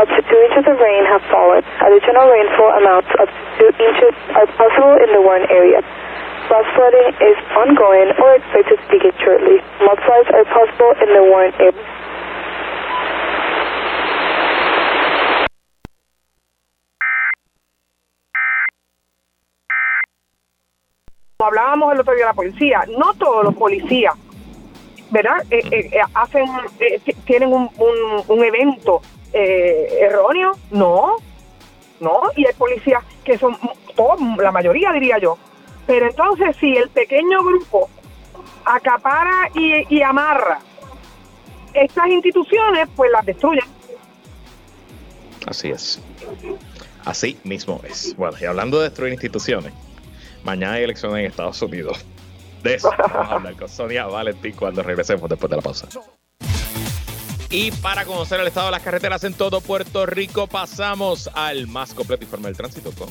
Up to 2 inches of rain have fallen. Additional rainfall amounts up to 2 inches are possible in the Warren area. Flash flooding is ongoing or expected to begin shortly. Mudslides are possible in the Warren area. hablábamos el otro día de la policía, no todos los policías, ¿verdad? Eh, eh, eh, hacen, tienen un, un, evento erróneo, no, no, y hay policías que son, la mayoría diría yo, pero entonces si el pequeño grupo acapara y, y amarra estas instituciones, pues las destruyen. Así es. Así mismo es. Bueno, y hablando de destruir instituciones, Mañana hay elecciones en Estados Unidos. De eso vamos a hablar con Sonia Valentín cuando regresemos después de la pausa. Y para conocer el estado de las carreteras en todo Puerto Rico, pasamos al más completo informe del tránsito con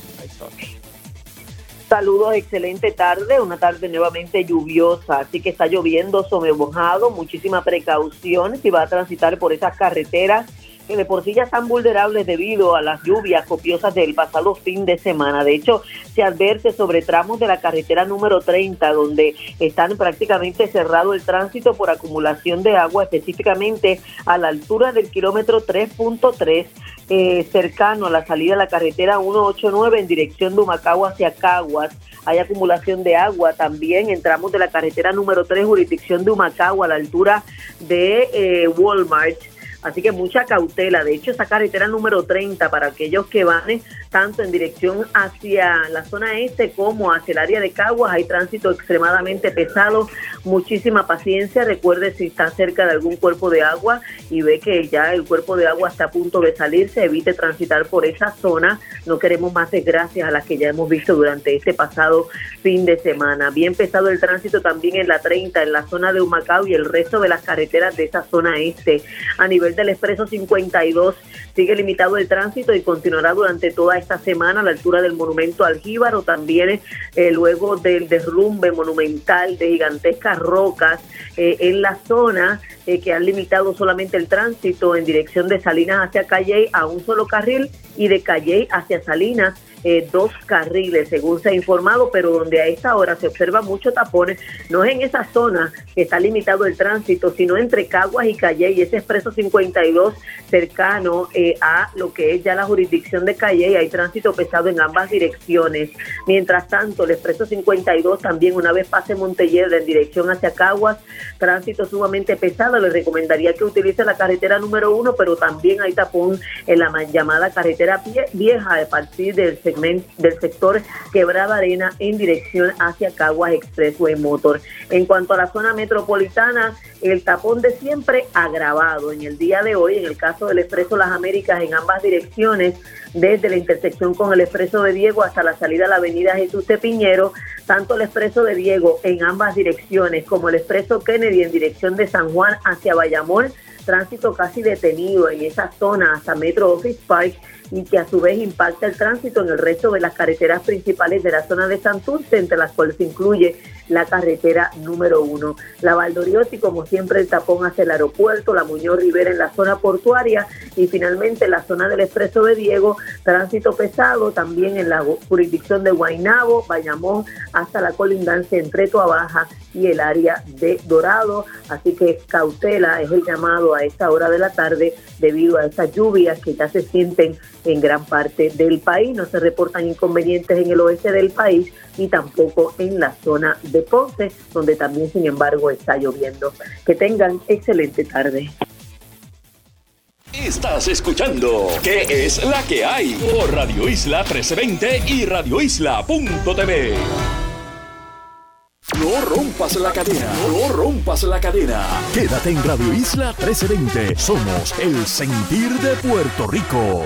Saludos, excelente tarde, una tarde nuevamente lluviosa, así que está lloviendo sobre mojado, muchísima precaución si va a transitar por esas carreteras que de por sí ya están vulnerables debido a las lluvias copiosas del pasado fin de semana. De hecho, se advierte sobre tramos de la carretera número 30, donde están prácticamente cerrado el tránsito por acumulación de agua, específicamente a la altura del kilómetro 3.3. Eh, cercano a la salida de la carretera 189 en dirección de Humacao hacia Caguas. Hay acumulación de agua también en tramos de la carretera número 3, jurisdicción de Humacao, a la altura de eh, Walmart Así que mucha cautela. De hecho, esa carretera número 30 para aquellos que van tanto en dirección hacia la zona este como hacia el área de Caguas hay tránsito extremadamente pesado. Muchísima paciencia. Recuerde si está cerca de algún cuerpo de agua y ve que ya el cuerpo de agua está a punto de salirse, evite transitar por esa zona. No queremos más desgracias a las que ya hemos visto durante este pasado fin de semana. Bien pesado el tránsito también en la 30, en la zona de Humacao y el resto de las carreteras de esa zona este. A nivel del expreso 52 sigue limitado el tránsito y continuará durante toda esta semana a la altura del monumento al Jíbaro, también eh, luego del derrumbe monumental de gigantescas rocas eh, en la zona eh, que han limitado solamente el tránsito en dirección de Salinas hacia Calle a un solo carril y de Calle hacia Salinas eh, dos carriles, según se ha informado, pero donde a esta hora se observa mucho tapones, no es en esa zona que está limitado el tránsito, sino entre Caguas y Calle y ese expreso 52 cercano eh, a lo que es ya la jurisdicción de Calle, hay tránsito pesado en ambas direcciones. Mientras tanto, el expreso 52 también una vez pase Montelledra en dirección hacia Caguas, tránsito sumamente pesado, le recomendaría que utilice la carretera número uno, pero también hay tapón en la llamada carretera vieja a partir del del sector Quebrada Arena en dirección hacia Caguas Expressway Motor. En cuanto a la zona metropolitana, el tapón de siempre agravado en el día de hoy, en el caso del Expreso Las Américas en ambas direcciones, desde la intersección con el Expreso de Diego hasta la salida a la avenida Jesús de Piñero, tanto el Expreso de Diego en ambas direcciones como el Expreso Kennedy en dirección de San Juan hacia Bayamón, tránsito casi detenido en esa zona hasta Metro Office Park y que a su vez impacta el tránsito en el resto de las carreteras principales de la zona de Santurce, entre las cuales se incluye la carretera número uno. La Valdoriotti, como siempre, el tapón hacia el aeropuerto, la Muñoz Rivera en la zona portuaria y finalmente la zona del Expreso de Diego, tránsito pesado también en la jurisdicción de Guainabo, Bayamón, hasta la colindancia entre Baja y el área de Dorado. Así que cautela es el llamado a esta hora de la tarde debido a esas lluvias que ya se sienten en gran parte del país. No se reportan inconvenientes en el oeste del país y tampoco en la zona de Ponce, donde también, sin embargo, está lloviendo. Que tengan excelente tarde. Estás escuchando ¿Qué es la que hay? por Radio Isla 1320 y radioisla.tv. No rompas la cadena, no rompas la cadena. Quédate en Radio Isla 1320. Somos el sentir de Puerto Rico.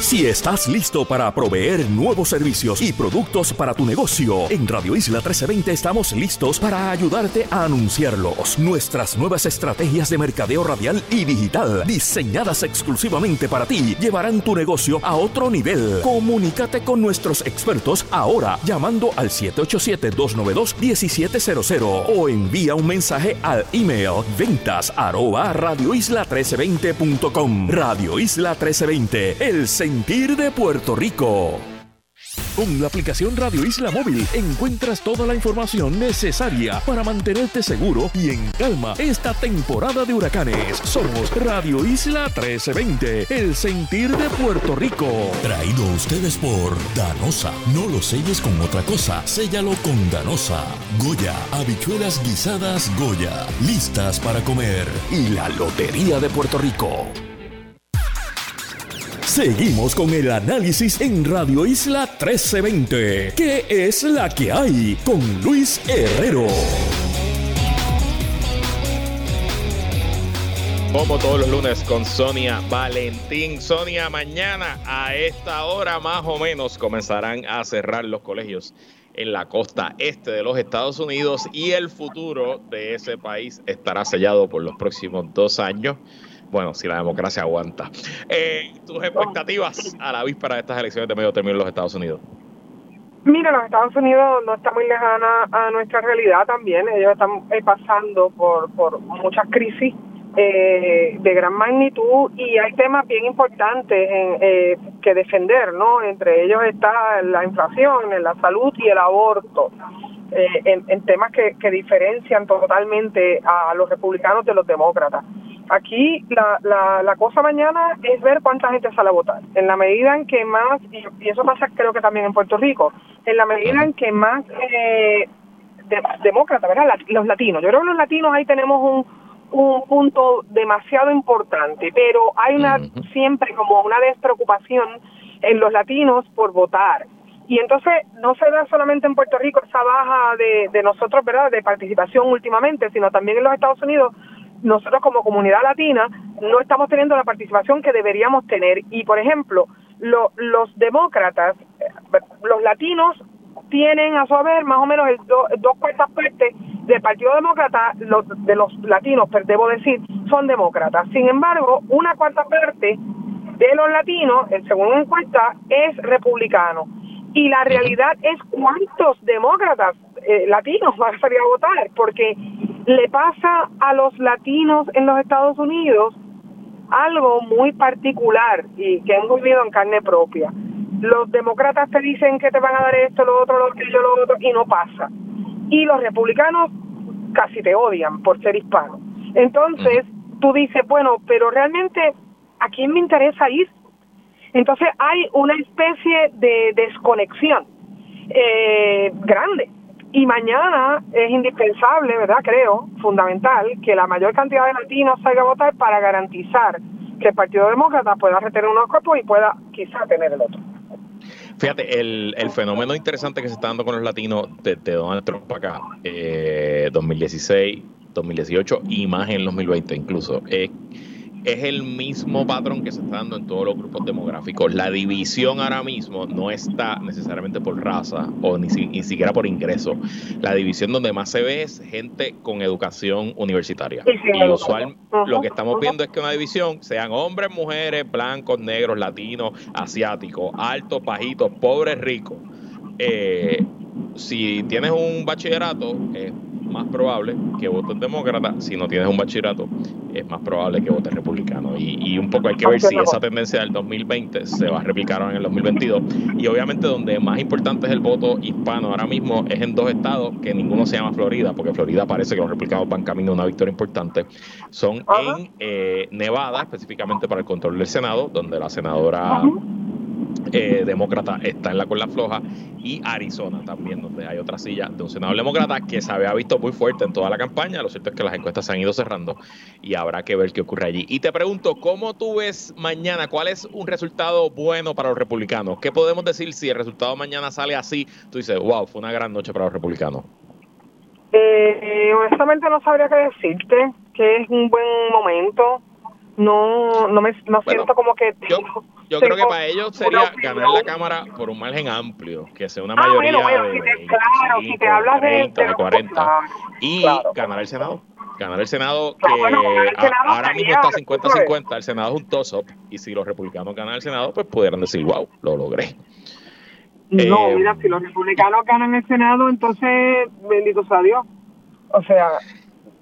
Si estás listo para proveer nuevos servicios y productos para tu negocio, en Radio Isla 1320 estamos listos para ayudarte a anunciarlos. Nuestras nuevas estrategias de mercadeo radial y digital, diseñadas exclusivamente para ti, llevarán tu negocio a otro nivel. Comunícate con nuestros expertos ahora llamando al 787-292-1700 o envía un mensaje al email ventas arroba radioisla1320.com. Radio Isla 1320, el sentir de Puerto Rico. Con la aplicación Radio Isla Móvil encuentras toda la información necesaria para mantenerte seguro y en calma esta temporada de huracanes. Somos Radio Isla 1320, el sentir de Puerto Rico. Traído a ustedes por Danosa. No lo selles con otra cosa, séllalo con Danosa. Goya, habichuelas guisadas Goya, listas para comer. Y la Lotería de Puerto Rico. Seguimos con el análisis en Radio Isla 1320. ¿Qué es la que hay? Con Luis Herrero. Como todos los lunes con Sonia Valentín. Sonia, mañana a esta hora más o menos comenzarán a cerrar los colegios en la costa este de los Estados Unidos y el futuro de ese país estará sellado por los próximos dos años bueno, si la democracia aguanta. Eh, ¿Tus expectativas a la víspera de estas elecciones de medio término en los Estados Unidos? Mira, los Estados Unidos no está muy lejana a nuestra realidad también. Ellos están eh, pasando por, por muchas crisis eh, de gran magnitud y hay temas bien importantes en, eh, que defender, ¿no? Entre ellos está la inflación, la salud y el aborto. Eh, en, en, temas que, que diferencian totalmente a los republicanos de los demócratas. Aquí la, la, la, cosa mañana es ver cuánta gente sale a votar. En la medida en que más, y, eso pasa creo que también en Puerto Rico, en la medida en que más eh, demócratas, ¿verdad? Los latinos. Yo creo que los latinos ahí tenemos un, un punto demasiado importante, pero hay una siempre como una despreocupación en los latinos por votar. Y entonces no se da solamente en Puerto Rico esa baja de, de nosotros, ¿verdad?, de participación últimamente, sino también en los Estados Unidos nosotros como comunidad latina no estamos teniendo la participación que deberíamos tener. Y, por ejemplo, los demócratas, eh, los latinos tienen a su haber más o menos el dos cuartas partes del Partido Demócrata, los, de los latinos, pero debo decir, son demócratas. Sin embargo, una cuarta parte de los latinos, según una encuesta, es republicano. Y la realidad es cuántos demócratas eh, latinos van a salir a votar, porque le pasa a los latinos en los Estados Unidos algo muy particular y que hemos vivido en carne propia. Los demócratas te dicen que te van a dar esto, lo otro, lo aquello, lo otro, y no pasa. Y los republicanos casi te odian por ser hispano. Entonces, tú dices, bueno, pero realmente, ¿a quién me interesa ir? Entonces hay una especie de desconexión eh, grande y mañana es indispensable, ¿verdad? Creo, fundamental, que la mayor cantidad de latinos salga a votar para garantizar que el Partido Demócrata pueda retener unos cuerpos y pueda quizá tener el otro. Fíjate, el, el, fenómeno interesante que se está dando con los latinos desde Donald Trump acá, eh, 2016, 2018 y más en 2020 incluso, es es el mismo patrón que se está dando en todos los grupos demográficos. La división ahora mismo no está necesariamente por raza o ni, siquiera por ingreso. La división donde más se ve es gente con educación universitaria. Y usual, lo que estamos viendo es que una división sean hombres, mujeres, blancos, negros, latinos, asiáticos, altos, bajitos, pobres, ricos. Eh, si tienes un bachillerato, es más probable que votes demócrata. Si no tienes un bachillerato, es más probable que votes republicano. Y, un poco hay que ver si esa tendencia del 2020 se va a replicar en el 2022. Y obviamente donde más importante es el voto hispano ahora mismo es en dos estados que ninguno se llama Florida, porque Florida parece que los republicanos van camino a una victoria importante. Son en eh, Nevada, específicamente para el control del Senado, donde la senadora... Eh, demócrata está en la cola floja y Arizona también, donde hay otra silla de un senador demócrata que se había visto muy fuerte en toda la campaña. Lo cierto es que las encuestas se han ido cerrando y habrá que ver qué ocurre allí. Y te pregunto, ¿cómo tú ves mañana? ¿Cuál es un resultado bueno para los republicanos? ¿Qué podemos decir si el resultado mañana sale así? Tú dices, wow, fue una gran noche para los republicanos. Eh, honestamente no sabría qué decirte, que es un buen momento no, no me no siento como que... Yo, yo creo que para ellos sería ganar la Cámara por un margen amplio, que sea una ah, mayoría de, claro, si te hablas de, 40 y ganar el Senado. Ganar el Senado, que ahora mismo está 50-50, el Senado es un toss-up, y si los republicanos ganan el Senado, pues pudieran decir, wow, lo logré. No, eh, mira, si los republicanos ganan el Senado, entonces, bendito sea Dios. O sea,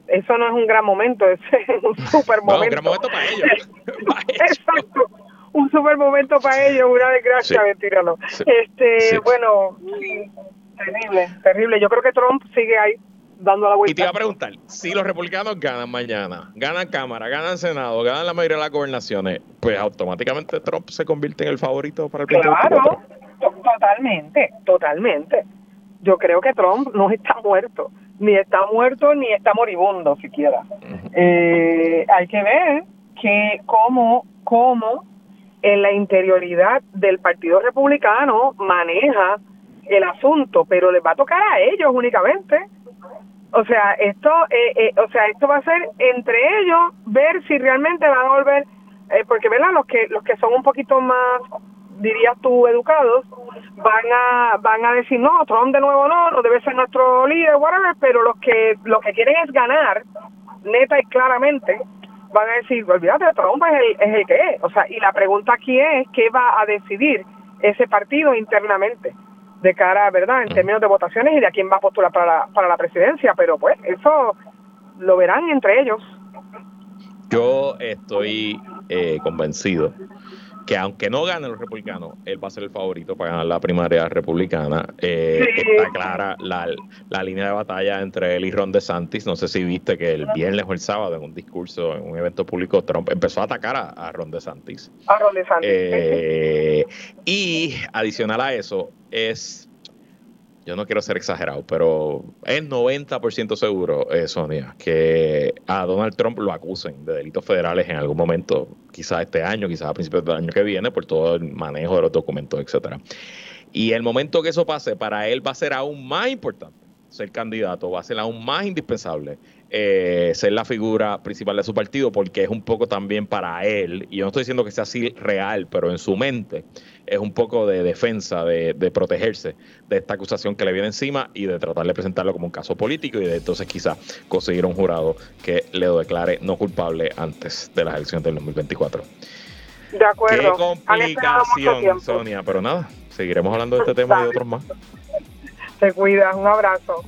eso no es un gran momento, es un super momento. un gran momento para ellos. Exacto. Un super momento para ellos, una desgracia, mentira, no. Este, bueno, terrible, terrible. Yo creo que Trump sigue ahí dando la vuelta. Y te iba a preguntar, si los republicanos ganan mañana, ganan Cámara, ganan Senado, ganan la mayoría de las gobernaciones, pues automáticamente Trump se convierte en el favorito para el Claro, totalmente, totalmente. Yo creo que Trump no está muerto, ni está muerto ni está moribundo siquiera. eh, hay que ver que cómo, cómo en la interioridad del Partido Republicano maneja el asunto, pero les va a tocar a ellos únicamente. O sea, esto, eh, eh, o sea, esto va a ser entre ellos ver si realmente van a volver, eh, porque verdad, los que los que son un poquito más, dirías tú, educados, van a van a decir no, Trump de nuevo no, no debe ser nuestro líder, whatever, pero los que los que quieren es ganar, neta y claramente, van a decir, olvídate, Trump es el, es el que es. O sea, y la pregunta aquí es qué va a decidir ese partido internamente de cara, ¿verdad?, en términos de votaciones y de a quién va a postular para la, para la presidencia, pero pues eso lo verán entre ellos. Yo estoy eh, convencido que aunque no gane los republicanos, él va a ser el favorito para ganar la primaria republicana. Eh, está clara la, la, línea de batalla entre él y Ron DeSantis. No sé si viste que el viernes o el sábado en un discurso, en un evento público, Trump empezó a atacar a, Ron DeSantis. A Ron DeSantis. Eh, y adicional a eso, es yo no quiero ser exagerado, pero es 90% seguro, eh, Sonia, que a Donald Trump lo acusen de delitos federales en algún momento, quizás este año, quizás a principios del año que viene, por todo el manejo de los documentos, etcétera. Y el momento que eso pase, para él va a ser aún más importante ser candidato, va a ser aún más indispensable eh, ser la figura principal de su partido, porque es un poco también para él, y yo no estoy diciendo que sea así real, pero en su mente es un poco de defensa, de, protegerse de esta acusación que le viene encima y de tratar de presentarlo como un caso político y de entonces quizás conseguir un jurado que le declare no culpable antes de las elecciones del 2024. De acuerdo. Qué complicación, Sonia, pero nada, seguiremos hablando de este tema y de otros más. Te cuidas, un abrazo.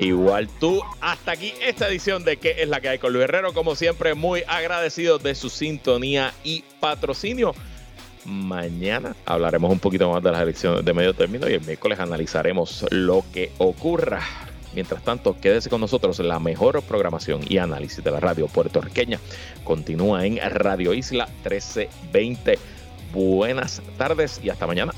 Igual tú, hasta aquí esta edición de ¿Qué es la que hay con Luis Herrero? Como siempre, muy agradecido de su sintonía y patrocinio. Mañana hablaremos un poquito más de las elecciones de medio término y el miércoles analizaremos lo que ocurra. Mientras tanto, quédese con nosotros. La mejor programación y análisis de la radio puertorriqueña continúa en Radio Isla 1320. Buenas tardes y hasta mañana.